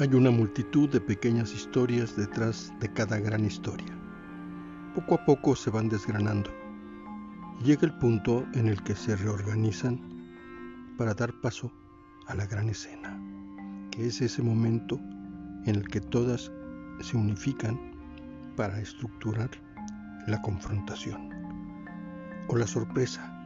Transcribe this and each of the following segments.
Hay una multitud de pequeñas historias detrás de cada gran historia. Poco a poco se van desgranando. Llega el punto en el que se reorganizan para dar paso a la gran escena, que es ese momento en el que todas se unifican para estructurar la confrontación, o la sorpresa,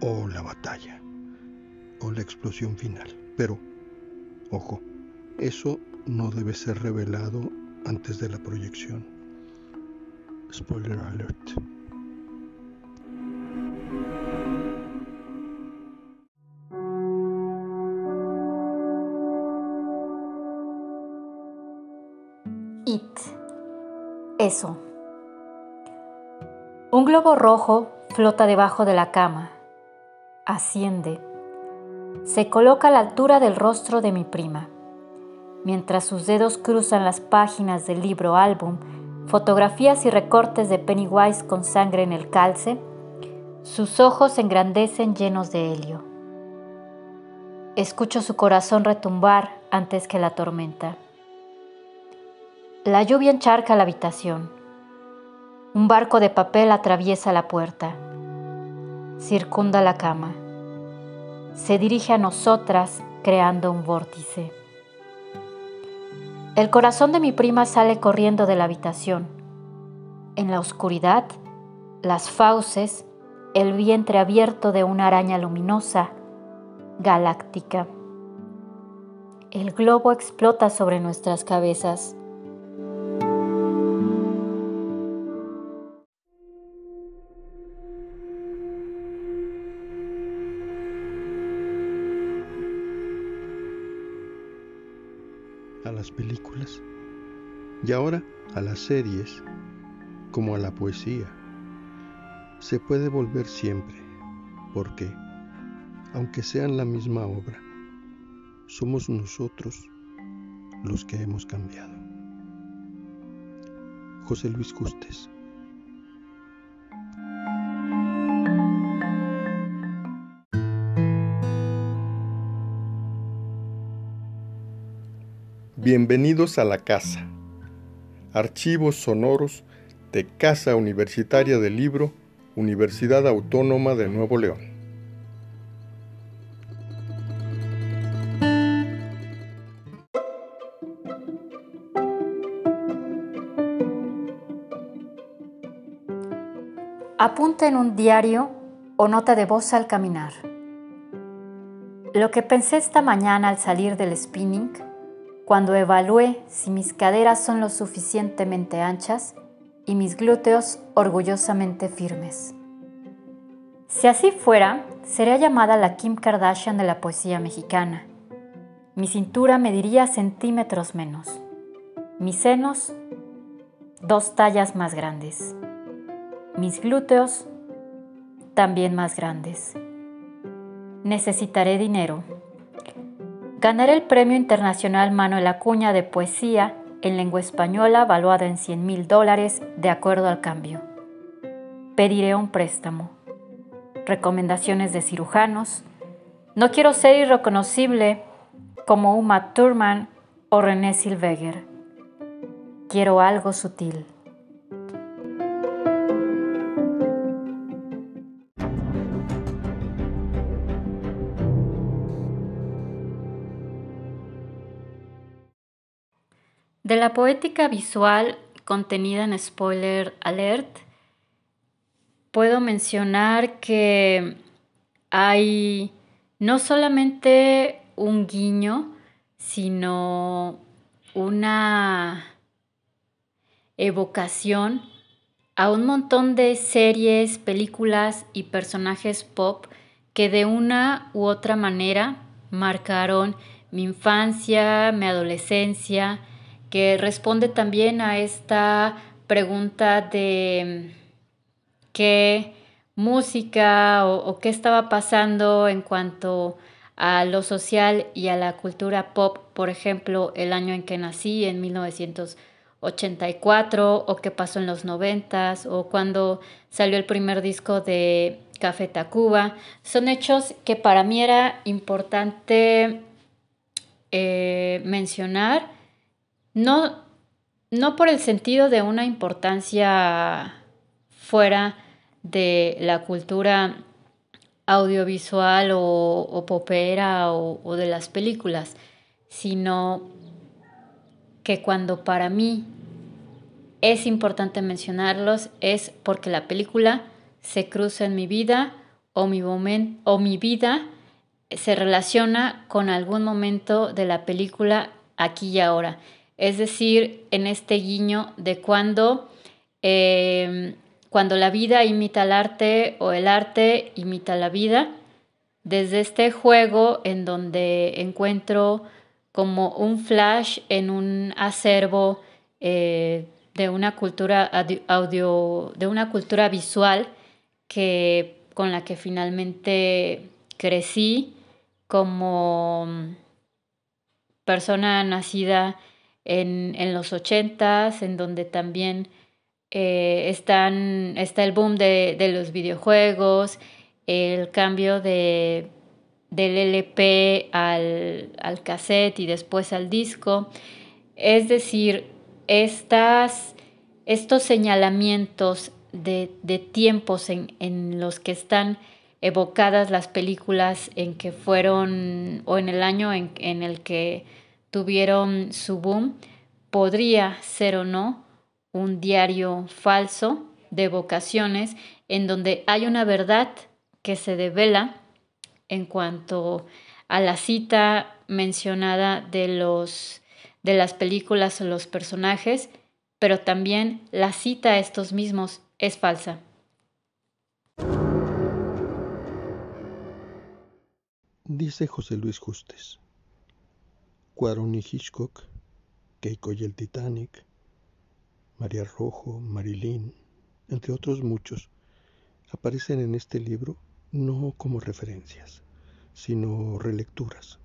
o la batalla, o la explosión final. Pero, ojo, eso no debe ser revelado antes de la proyección. Spoiler alert. It. Eso. Un globo rojo flota debajo de la cama. Asciende. Se coloca a la altura del rostro de mi prima mientras sus dedos cruzan las páginas del libro álbum, fotografías y recortes de Pennywise con sangre en el calce, sus ojos engrandecen llenos de helio. Escucho su corazón retumbar antes que la tormenta. La lluvia encharca la habitación. Un barco de papel atraviesa la puerta. Circunda la cama. Se dirige a nosotras creando un vórtice. El corazón de mi prima sale corriendo de la habitación. En la oscuridad, las fauces, el vientre abierto de una araña luminosa, galáctica. El globo explota sobre nuestras cabezas. Y ahora a las series como a la poesía. Se puede volver siempre, porque, aunque sean la misma obra, somos nosotros los que hemos cambiado. José Luis Custes Bienvenidos a la casa. Archivos sonoros de Casa Universitaria del Libro, Universidad Autónoma de Nuevo León. Apunta en un diario o nota de voz al caminar. Lo que pensé esta mañana al salir del spinning cuando evalué si mis caderas son lo suficientemente anchas y mis glúteos orgullosamente firmes. Si así fuera, sería llamada la Kim Kardashian de la poesía mexicana. Mi cintura mediría centímetros menos. Mis senos, dos tallas más grandes. Mis glúteos, también más grandes. Necesitaré dinero ganar el Premio Internacional Manuel Acuña de Poesía en lengua española valuada en 100 mil dólares de acuerdo al cambio. Pediré un préstamo. Recomendaciones de cirujanos. No quiero ser irreconocible como Uma Thurman o René Zellweger. Quiero algo sutil. La poética visual contenida en Spoiler Alert, puedo mencionar que hay no solamente un guiño, sino una evocación a un montón de series, películas y personajes pop que de una u otra manera marcaron mi infancia, mi adolescencia, que responde también a esta pregunta de qué música o, qué estaba pasando en cuanto a lo social y a la cultura pop, por ejemplo, el año en que nací, en 1984, o qué pasó en los 90 o cuando salió el primer disco de Café Tacuba. Son hechos que para mí era importante eh, mencionar, no, no por el sentido de una importancia fuera de la cultura audiovisual o, popera o, o de las películas, sino que cuando para mí es importante mencionarlos es porque la película se cruza en mi vida o mi, o mi vida se relaciona con algún momento de la película aquí y ahora. Es decir, en este guiño de cuando, em, cuando la vida imita al arte o el arte imita la vida, desde este juego en donde encuentro como un flash en un acervo eh, de una cultura audio, de una cultura visual que con la que finalmente crecí como persona nacida en, los ochentas, en donde también eh, están, está el boom de, los videojuegos, el cambio de, del LP al, al cassette y después al disco. Es decir, estas, estos señalamientos de, tiempos en, los que están evocadas las películas en que fueron o en el año en, en el que tuvieron su boom, podría ser o no un diario falso de vocaciones en donde hay una verdad que se devela en cuanto a la cita mencionada de los de las películas o los personajes, pero también la cita a estos mismos es falsa. Dice José Luis Justes. Cuarón y Hitchcock, Keiko y el Titanic, María Rojo, Marilyn, entre otros muchos, aparecen en este libro no como referencias, sino relecturas,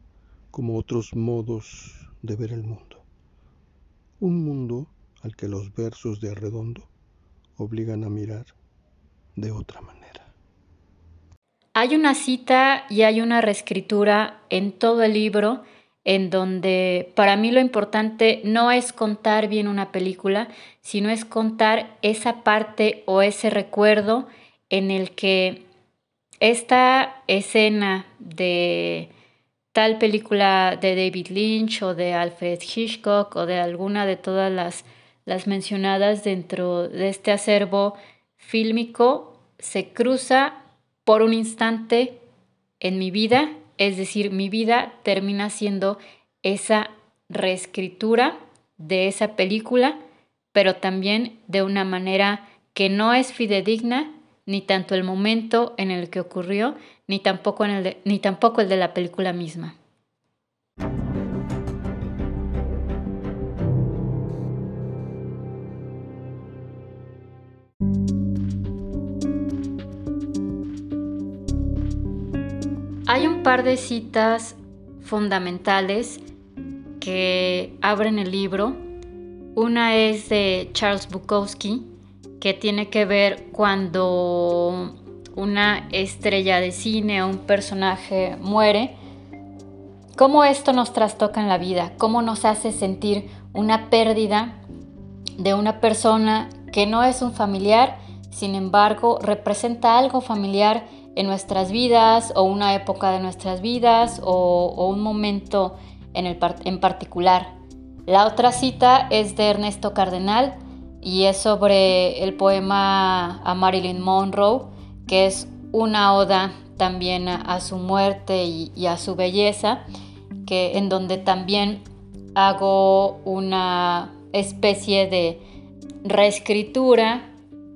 como otros modos de ver el mundo. Un mundo al que los versos de Arredondo obligan a mirar de otra manera. Hay una cita y hay una reescritura en todo el libro en donde para mí lo importante no es contar bien una película, sino es contar esa parte o ese recuerdo en el que esta escena de tal película de David Lynch o de Alfred Hitchcock o de alguna de todas las, las mencionadas dentro de este acervo fílmico se cruza por un instante en mi vida, es decir, mi vida termina siendo esa reescritura de esa película, pero también de una manera que no es fidedigna ni tanto el momento en el que ocurrió, ni tampoco, en el ni tampoco el de la película misma. Hay un par de citas fundamentales que abren el libro. Una es de Charles Bukowski, que tiene que ver cuando una estrella de cine o un personaje muere, cómo esto nos trastoca en la vida, cómo nos hace sentir una pérdida de una persona que no es un familiar, sin embargo representa algo familiar en nuestras vidas o una época de nuestras vidas o, un momento en, el, en particular. La otra cita es de Ernesto Cardenal, y es sobre el poema a Marilyn Monroe, que es una oda también a, su muerte y, a su belleza, que, en donde también hago una especie de reescritura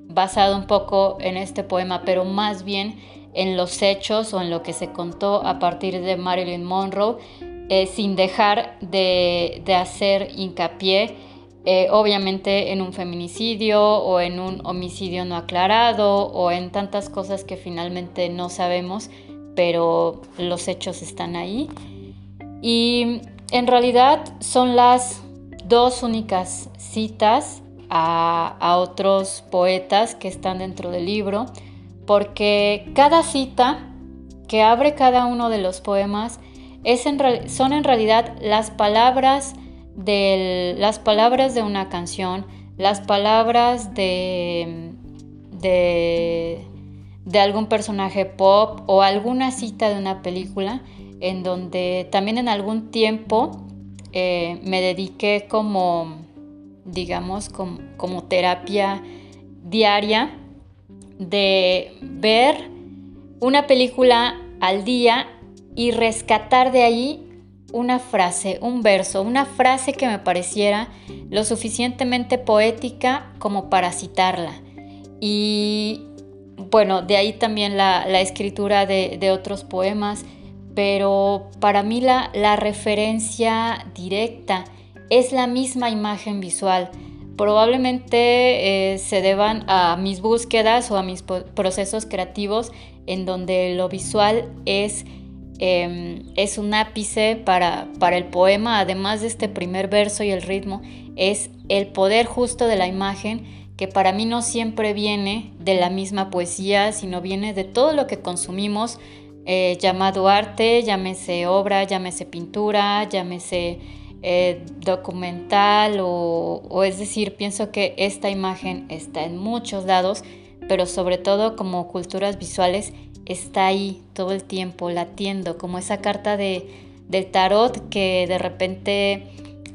basada un poco en este poema, pero más bien en los hechos o en lo que se contó a partir de Marilyn Monroe, eh, sin dejar de, de hacer hincapié eh, obviamente en un feminicidio o en un homicidio no aclarado o en tantas cosas que finalmente no sabemos, pero los hechos están ahí. Y en realidad son las dos únicas citas a, a otros poetas que están dentro del libro, porque cada cita que abre cada uno de los poemas son en realidad las palabras, las palabras de una canción, las palabras de, de, algún personaje pop o alguna cita de una película en donde también en algún tiempo eh, me dediqué como, digamos, como terapia diaria de ver una película al día y rescatar de ahí una frase, un verso, una frase que me pareciera lo suficientemente poética como para citarla. Y bueno, de ahí también la, escritura de, otros poemas, pero para mí la, la referencia directa es la misma imagen visual. Probablemente eh, se deban a mis búsquedas o a mis procesos creativos en donde lo visual es Em, es un ápice para, para el poema, además de este primer verso y el ritmo, es el poder justo de la imagen que para mí no siempre viene de la misma poesía, sino viene de todo lo que consumimos, eh, llamado arte, llámese obra, llámese pintura, llámese eh, documental, o, es decir, pienso que esta imagen está en muchos lados, pero sobre todo como culturas visuales está ahí todo el tiempo latiendo, como esa carta de, del tarot que de repente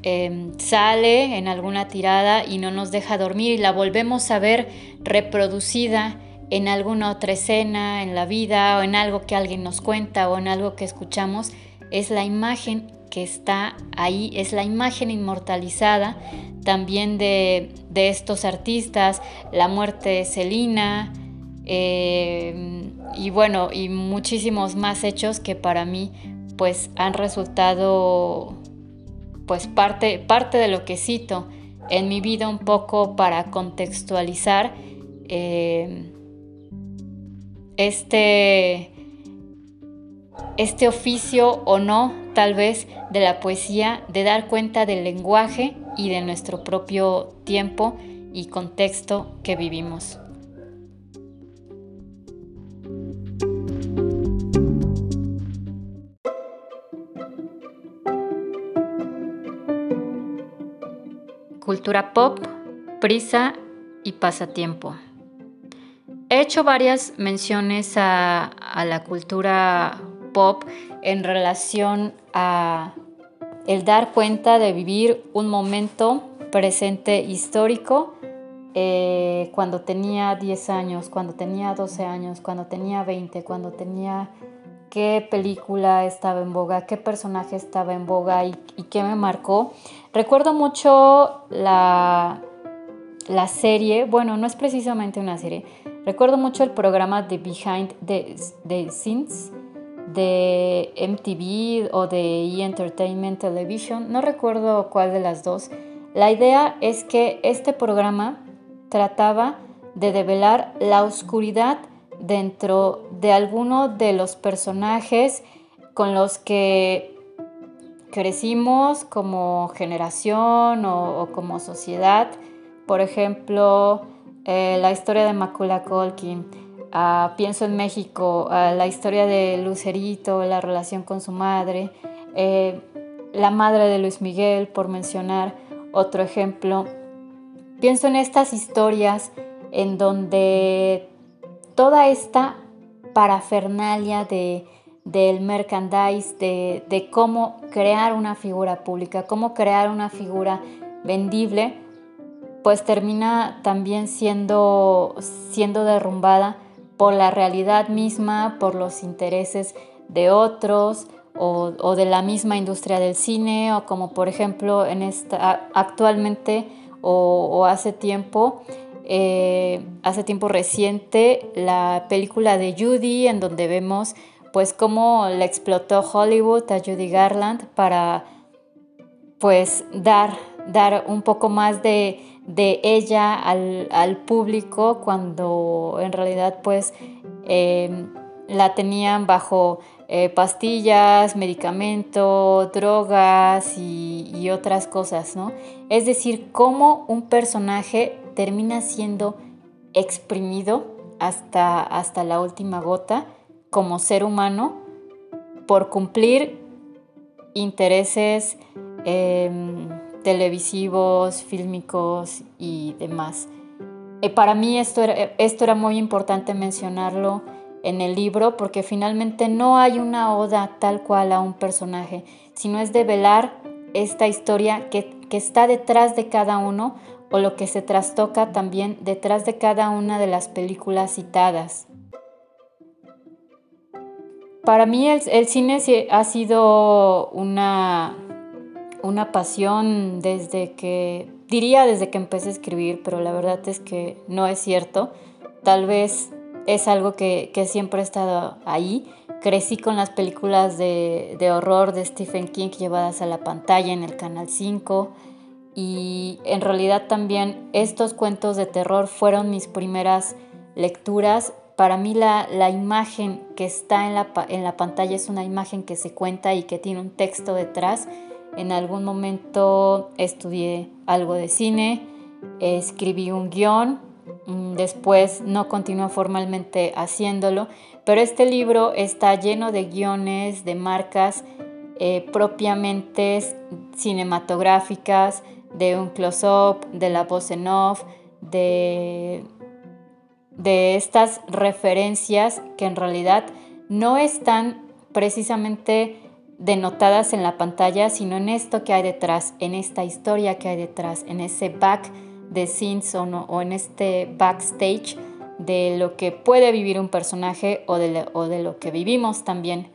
em, sale en alguna tirada y no nos deja dormir y la volvemos a ver reproducida en alguna otra escena, en la vida o en algo que alguien nos cuenta o en algo que escuchamos, es la imagen que está ahí, es la imagen inmortalizada también de, de estos artistas, la muerte de Celina, eh, y bueno, y muchísimos más hechos que para mí pues han resultado pues parte, parte de lo que cito en mi vida un poco para contextualizar eh, este, este oficio o no tal vez de la poesía, de dar cuenta del lenguaje y de nuestro propio tiempo y contexto que vivimos. cultura pop, prisa y pasatiempo. He hecho varias menciones a, la cultura pop en relación a el dar cuenta de vivir un momento presente histórico eh, cuando tenía 10 años, cuando tenía 12 años, cuando tenía 20, cuando tenía qué película estaba en boga, qué personaje estaba en boga y, qué me marcó. Recuerdo mucho la, la serie, bueno, no es precisamente una serie, recuerdo mucho el programa de Behind the, the Scenes de MTV o de E! Entertainment Television, no recuerdo cuál de las dos. La idea es que este programa trataba de develar la oscuridad dentro de alguno de los personajes con los que crecimos como generación o, como sociedad. Por ejemplo, eh, la historia de Macula Colkin. Pienso en México, ah, la historia de Lucerito, la relación con su madre, eh, la madre de Luis Miguel, por mencionar otro ejemplo. Pienso en estas historias en donde toda esta parafernalia de, del merchandise, de, cómo crear una figura pública, cómo crear una figura vendible, pues termina también siendo, siendo derrumbada por la realidad misma, por los intereses de otros o, de la misma industria del cine, o como por ejemplo en esta, actualmente o hace tiempo eh, hace tiempo reciente la película de Judy, en donde vemos pues cómo le explotó Hollywood a Judy Garland para pues dar, dar un poco más de, ella al, público cuando en realidad pues em, la tenían bajo eh, pastillas, medicamento, drogas y, y, otras cosas, ¿no? Es decir, cómo un personaje termina siendo exprimido hasta, hasta la última gota como ser humano por cumplir intereses em, televisivos, fílmicos y demás. Eh, para mí esto esto era muy importante mencionarlo en el libro porque finalmente no hay una oda tal cual a un personaje, sino es develar esta historia que, está detrás de cada uno o lo que se trastoca también detrás de cada una de las películas citadas. Para mí el, cine ha sido una, una pasión desde que, diría desde que empecé a escribir, pero la verdad es que no es cierto. Tal vez es algo que, siempre ha estado ahí. Crecí con las películas de, horror de Stephen King llevadas a la pantalla en el Canal 5 y en realidad también estos cuentos de terror fueron mis primeras lecturas. Para mí la, imagen que está en la, en la pantalla es una imagen que se cuenta y que tiene un texto detrás. En algún momento estudié algo de cine, escribí un guion Mm, después no continúa formalmente haciéndolo, pero este libro está lleno de guiones, de marcas eh, propiamente cinematográficas, de un close-up, de la voz en off, de, de estas referencias que en realidad no están precisamente denotadas en la pantalla, sino en esto que hay detrás, en esta historia que hay detrás, en ese back de scenes o, en este backstage de lo que puede vivir un personaje o de, lo que vivimos también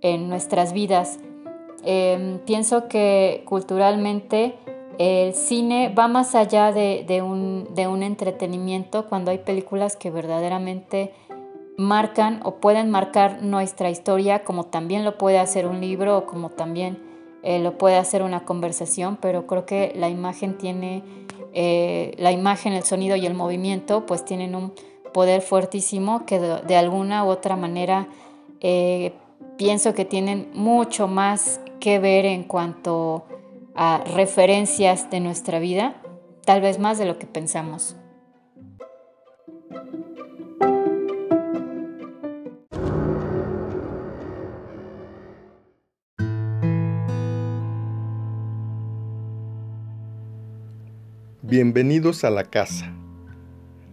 en nuestras vidas. Em, pienso que culturalmente el cine va más allá de, un, de, un, entretenimiento cuando hay películas que verdaderamente marcan o pueden marcar nuestra historia como también lo puede hacer un libro o como también eh, lo puede hacer una conversación, pero creo que la imagen tiene eh, la imagen, el sonido y el movimiento pues tienen un poder fuertísimo que de, alguna u otra manera eh, pienso que tienen mucho más que ver en cuanto a referencias de nuestra vida, tal vez más de lo que pensamos. Bienvenidos a la casa.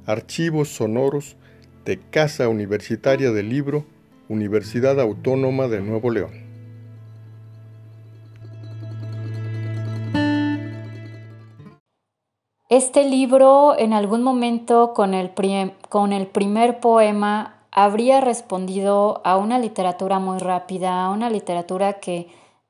Archivos sonoros de Casa Universitaria del Libro, Universidad Autónoma de Nuevo León. Este libro en algún momento con el, con el primer poema habría respondido a una literatura muy rápida, a una literatura que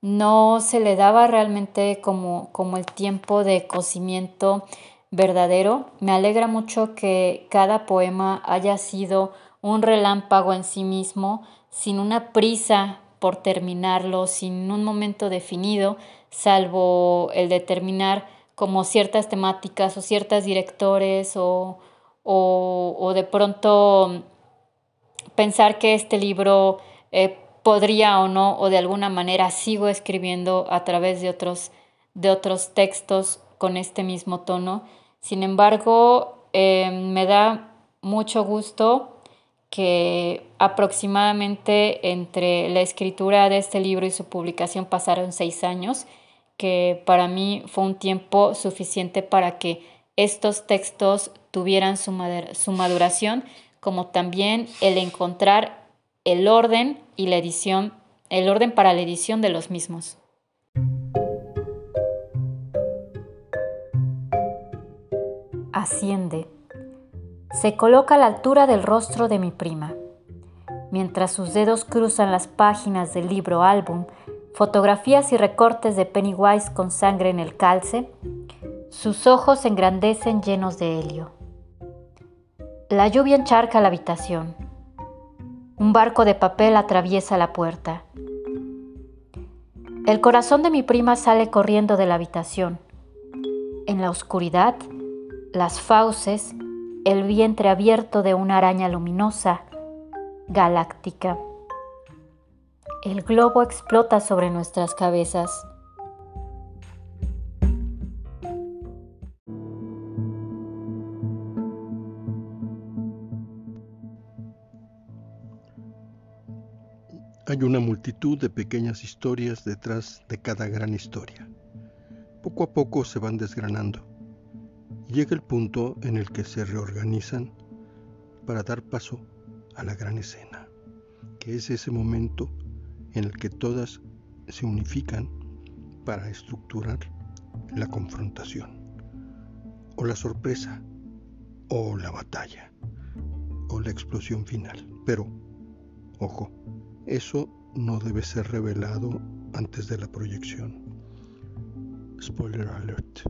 no se le daba realmente como, como el tiempo de cocimiento verdadero. Me alegra mucho que cada poema haya sido un relámpago en sí mismo, sin una prisa por terminarlo, sin un momento definido, salvo el determinar como ciertas temáticas o ciertos directores o, o, de pronto pensar que este libro eh, podría o no, o de alguna manera sigo escribiendo a través de otros, de otros textos con este mismo tono. Sin embargo, em, me da mucho gusto que aproximadamente entre la escritura de este libro y su publicación pasaron seis años, que para mí fue un tiempo suficiente para que estos textos tuvieran su, su maduración, como también el encontrar el orden y la edición, el orden para la edición de los mismos. Asciende. Se coloca a la altura del rostro de mi prima. Mientras sus dedos cruzan las páginas del libro álbum, fotografías y recortes de Pennywise con sangre en el calce, sus ojos se engrandecen llenos de helio. La lluvia encharca la habitación. Un barco de papel atraviesa la puerta. El corazón de mi prima sale corriendo de la habitación. En la oscuridad, las fauces, el vientre abierto de una araña luminosa, galáctica. El globo explota sobre nuestras cabezas. Hay una multitud de pequeñas historias detrás de cada gran historia. Poco a poco se van desgranando. Llega el punto en el que se reorganizan para dar paso a la gran escena, que es ese momento en el que todas se unifican para estructurar la confrontación, o la sorpresa, o la batalla, o la explosión final. Pero, ojo, eso no debe ser revelado antes de la proyección. Spoiler alert.